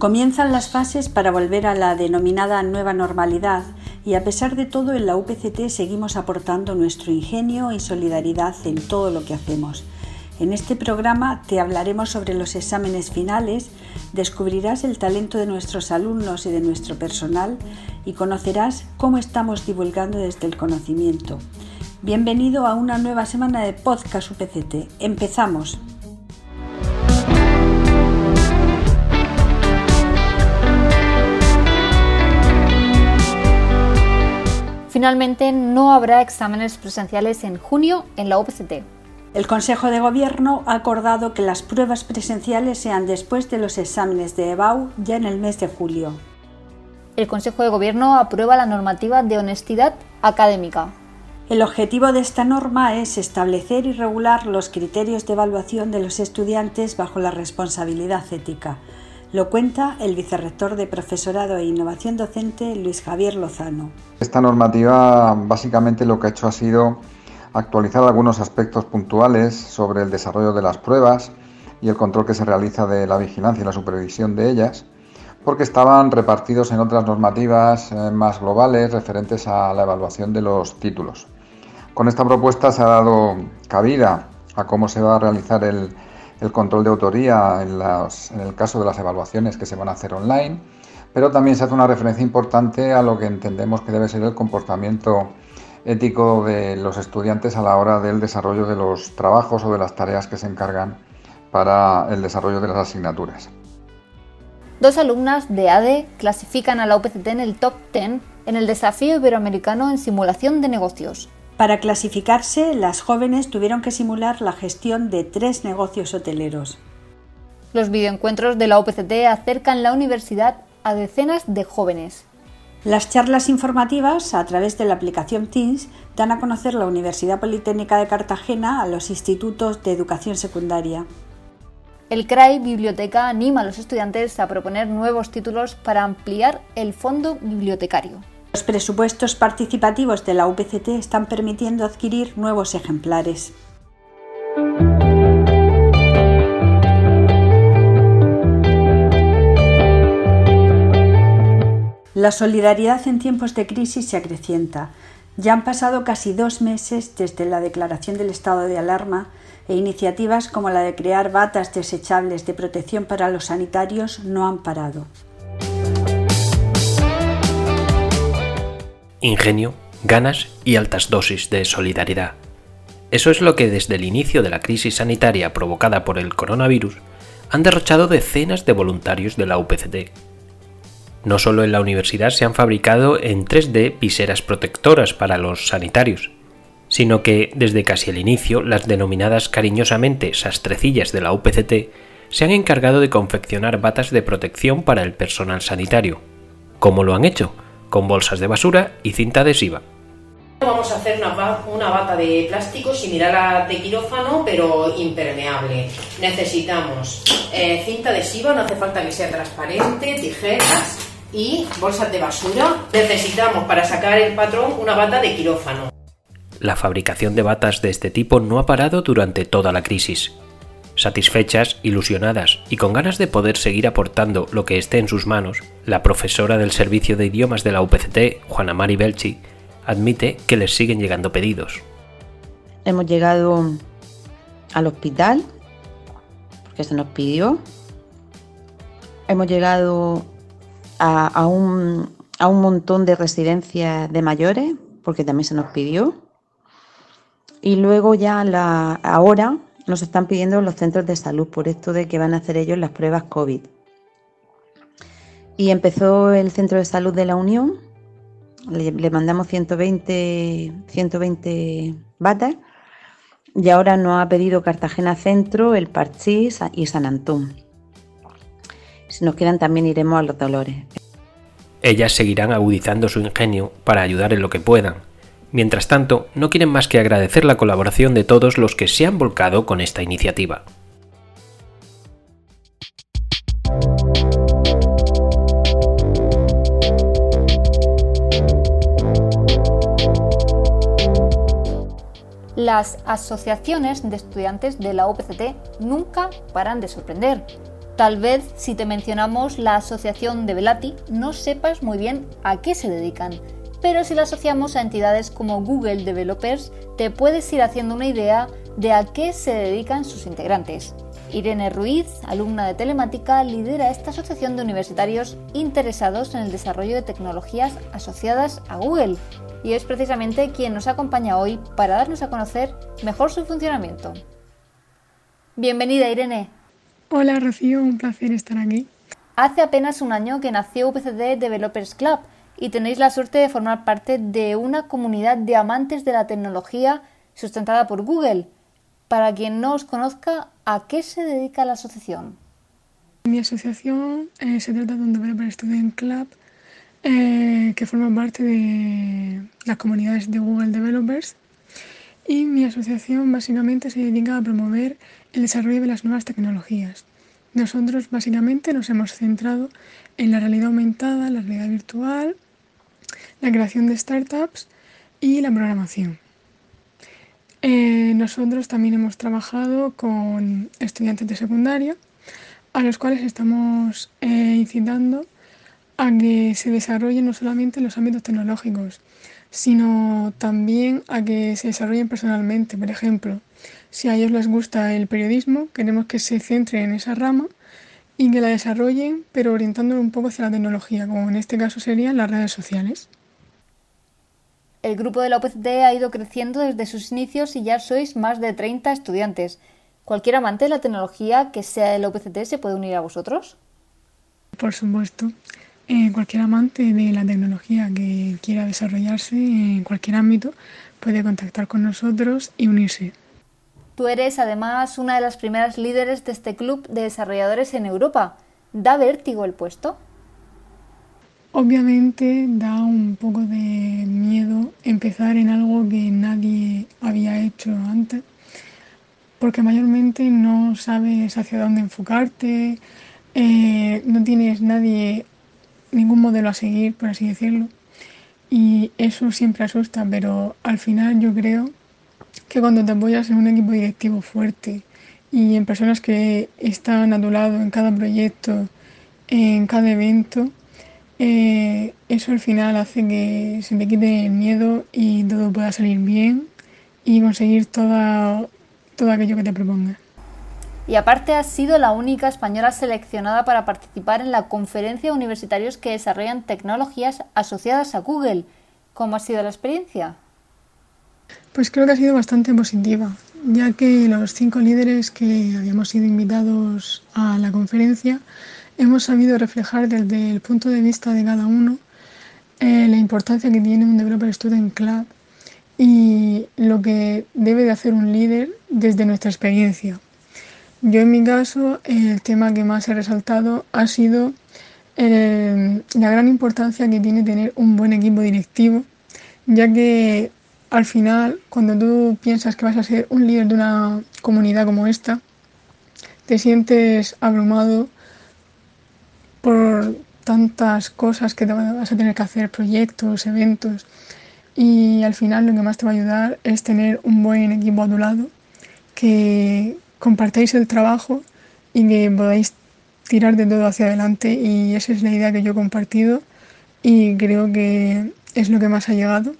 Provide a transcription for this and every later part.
Comienzan las fases para volver a la denominada nueva normalidad y a pesar de todo en la UPCT seguimos aportando nuestro ingenio y solidaridad en todo lo que hacemos. En este programa te hablaremos sobre los exámenes finales, descubrirás el talento de nuestros alumnos y de nuestro personal y conocerás cómo estamos divulgando desde el conocimiento. Bienvenido a una nueva semana de Podcast UPCT. Empezamos. Finalmente, no habrá exámenes presenciales en junio en la UPCT. El Consejo de Gobierno ha acordado que las pruebas presenciales sean después de los exámenes de EBAU ya en el mes de julio. El Consejo de Gobierno aprueba la normativa de honestidad académica. El objetivo de esta norma es establecer y regular los criterios de evaluación de los estudiantes bajo la responsabilidad ética. Lo cuenta el vicerrector de Profesorado e Innovación Docente, Luis Javier Lozano. Esta normativa básicamente lo que ha hecho ha sido actualizar algunos aspectos puntuales sobre el desarrollo de las pruebas y el control que se realiza de la vigilancia y la supervisión de ellas, porque estaban repartidos en otras normativas eh, más globales referentes a la evaluación de los títulos. Con esta propuesta se ha dado cabida a cómo se va a realizar el, el control de autoría en, el caso de las evaluaciones que se van a hacer online, pero también se hace una referencia importante a lo que entendemos que debe ser el comportamiento ético de los estudiantes a la hora del desarrollo de los trabajos o de las tareas que se encargan para el desarrollo de las asignaturas. Dos alumnas de ADE clasifican a la UPCT en el top 10 en el desafío iberoamericano en simulación de negocios. Para clasificarse, las jóvenes tuvieron que simular la gestión de tres negocios hoteleros. Los videoencuentros de la UPCT acercan la universidad a decenas de jóvenes. Las charlas informativas a través de la aplicación Teams dan a conocer la Universidad Politécnica de Cartagena a los institutos de educación secundaria. El CRAI Biblioteca anima a los estudiantes a proponer nuevos títulos para ampliar el fondo bibliotecario. Los presupuestos participativos de la UPCT están permitiendo adquirir nuevos ejemplares. La solidaridad en tiempos de crisis se acrecienta. Ya han pasado casi dos meses desde la declaración del estado de alarma e iniciativas como la de crear batas desechables de protección para los sanitarios no han parado. Ingenio, ganas y altas dosis de solidaridad. Eso es lo que desde el inicio de la crisis sanitaria provocada por el coronavirus han derrochado decenas de voluntarios de la UPCT. No solo en la universidad se han fabricado en 3D viseras protectoras para los sanitarios, sino que desde casi el inicio las denominadas cariñosamente sastrecillas de la UPCT se han encargado de confeccionar batas de protección para el personal sanitario. ¿Cómo lo han hecho? Con bolsas de basura y cinta adhesiva. Vamos a hacer una, bata de plástico similar a de quirófano, pero impermeable. Necesitamos eh, cinta adhesiva, no hace falta que sea transparente, tijeras y bolsas de basura. Necesitamos para sacar el patrón una bata de quirófano. La fabricación de batas de este tipo no ha parado durante toda la crisis. Satisfechas, ilusionadas y con ganas de poder seguir aportando lo que esté en sus manos, la profesora del Servicio de Idiomas de la UPCT, Juana Mari Belchi, admite que les siguen llegando pedidos. Hemos llegado al hospital, porque se nos pidió. Hemos llegado a, un, a un montón de residencias de mayores, porque también se nos pidió. Y luego ya la, ahora nos están pidiendo los centros de salud por esto de que van a hacer ellos las pruebas COVID. Y empezó el centro de salud de la Unión, le, mandamos 120, 120 batas y ahora nos ha pedido Cartagena Centro, el Parchís y San Antón. Si nos quieran también iremos a los Dolores. Ellas seguirán agudizando su ingenio para ayudar en lo que puedan, Mientras tanto, no quieren más que agradecer la colaboración de todos los que se han volcado con esta iniciativa. Las asociaciones de estudiantes de la UPCT nunca paran de sorprender. Tal vez si te mencionamos la asociación de Velati no sepas muy bien a qué se dedican, pero si la asociamos a entidades como Google Developers te puedes ir haciendo una idea de a qué se dedican sus integrantes. Irene Ruiz, alumna de telemática, lidera esta asociación de universitarios interesados en el desarrollo de tecnologías asociadas a Google y es precisamente quien nos acompaña hoy para darnos a conocer mejor su funcionamiento. Bienvenida Irene. Hola Rocío, un placer estar aquí. Hace apenas un año que nació UPCD Developers Club y tenéis la suerte de formar parte de una comunidad de amantes de la tecnología sustentada por Google. Para quien no os conozca, ¿a qué se dedica la asociación? Mi asociación eh, se trata de un Developer Student Club eh, que forma parte de las comunidades de Google Developers y mi asociación básicamente se dedica a promover el desarrollo de las nuevas tecnologías. Nosotros básicamente nos hemos centrado en la realidad aumentada, la realidad virtual, la creación de startups y la programación. Eh, nosotros también hemos trabajado con estudiantes de secundaria a los cuales estamos eh, incitando a que se desarrollen no solamente en los ámbitos tecnológicos, sino también a que se desarrollen personalmente. Por ejemplo, si a ellos les gusta el periodismo, queremos que se centren en esa rama y que la desarrollen, pero orientándolo un poco hacia la tecnología, como en este caso serían las redes sociales. El grupo de la UPCT ha ido creciendo desde sus inicios y ya sois más de 30 estudiantes. ¿Cualquier amante de la tecnología que sea de la UPCT se puede unir a vosotros? Por supuesto. Eh, cualquier amante de la tecnología que quiera desarrollarse en cualquier ámbito puede contactar con nosotros y unirse. Tú eres además una de las primeras líderes de este club de desarrolladores en Europa. ¿Da vértigo el puesto? Obviamente da un poco de miedo empezar en algo que nadie había hecho antes, porque mayormente no sabes hacia dónde enfocarte, eh, no tienes nadie ningún modelo a seguir, por así decirlo. Y eso siempre asusta, pero al final yo creo que cuando te apoyas en un equipo directivo fuerte y en personas que están a tu lado en cada proyecto, en cada evento, eh, eso al final hace que se te quite el miedo y todo pueda salir bien y conseguir todo aquello que te propongas y aparte has sido la única española seleccionada para participar en la conferencia de universitarios que desarrollan tecnologías asociadas a Google. ¿Cómo ha sido la experiencia? Pues creo que ha sido bastante positiva, ya que los cinco líderes que habíamos sido invitados a la conferencia hemos sabido reflejar desde el punto de vista de cada uno eh, la importancia que tiene un Developer Student Club y lo que debe de hacer un líder desde nuestra experiencia. Yo en mi caso el tema que más he resaltado ha sido la gran importancia que tiene tener un buen equipo directivo, ya que al final cuando tú piensas que vas a ser un líder de una comunidad como esta, te sientes abrumado por tantas cosas que te vas a tener que hacer, proyectos, eventos, y al final lo que más te va a ayudar es tener un buen equipo a tu lado que, compartáis el trabajo y que podáis tirar de todo hacia adelante y esa es la idea que yo he compartido y creo que es lo que más ha llegado.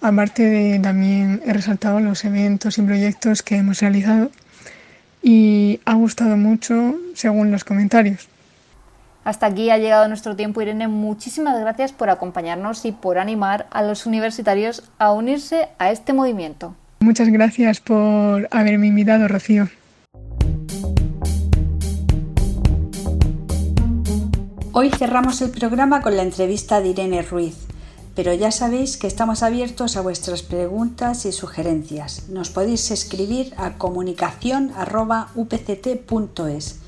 Aparte de también he resaltado los eventos y proyectos que hemos realizado y ha gustado mucho según los comentarios. Hasta aquí ha llegado nuestro tiempo, Irene. Muchísimas gracias por acompañarnos y por animar a los universitarios a unirse a este movimiento. Muchas gracias por haberme invitado, Rocío. Hoy cerramos el programa con la entrevista de Irene Ruiz, pero ya sabéis que estamos abiertos a vuestras preguntas y sugerencias. Nos podéis escribir a comunicación.upct.es.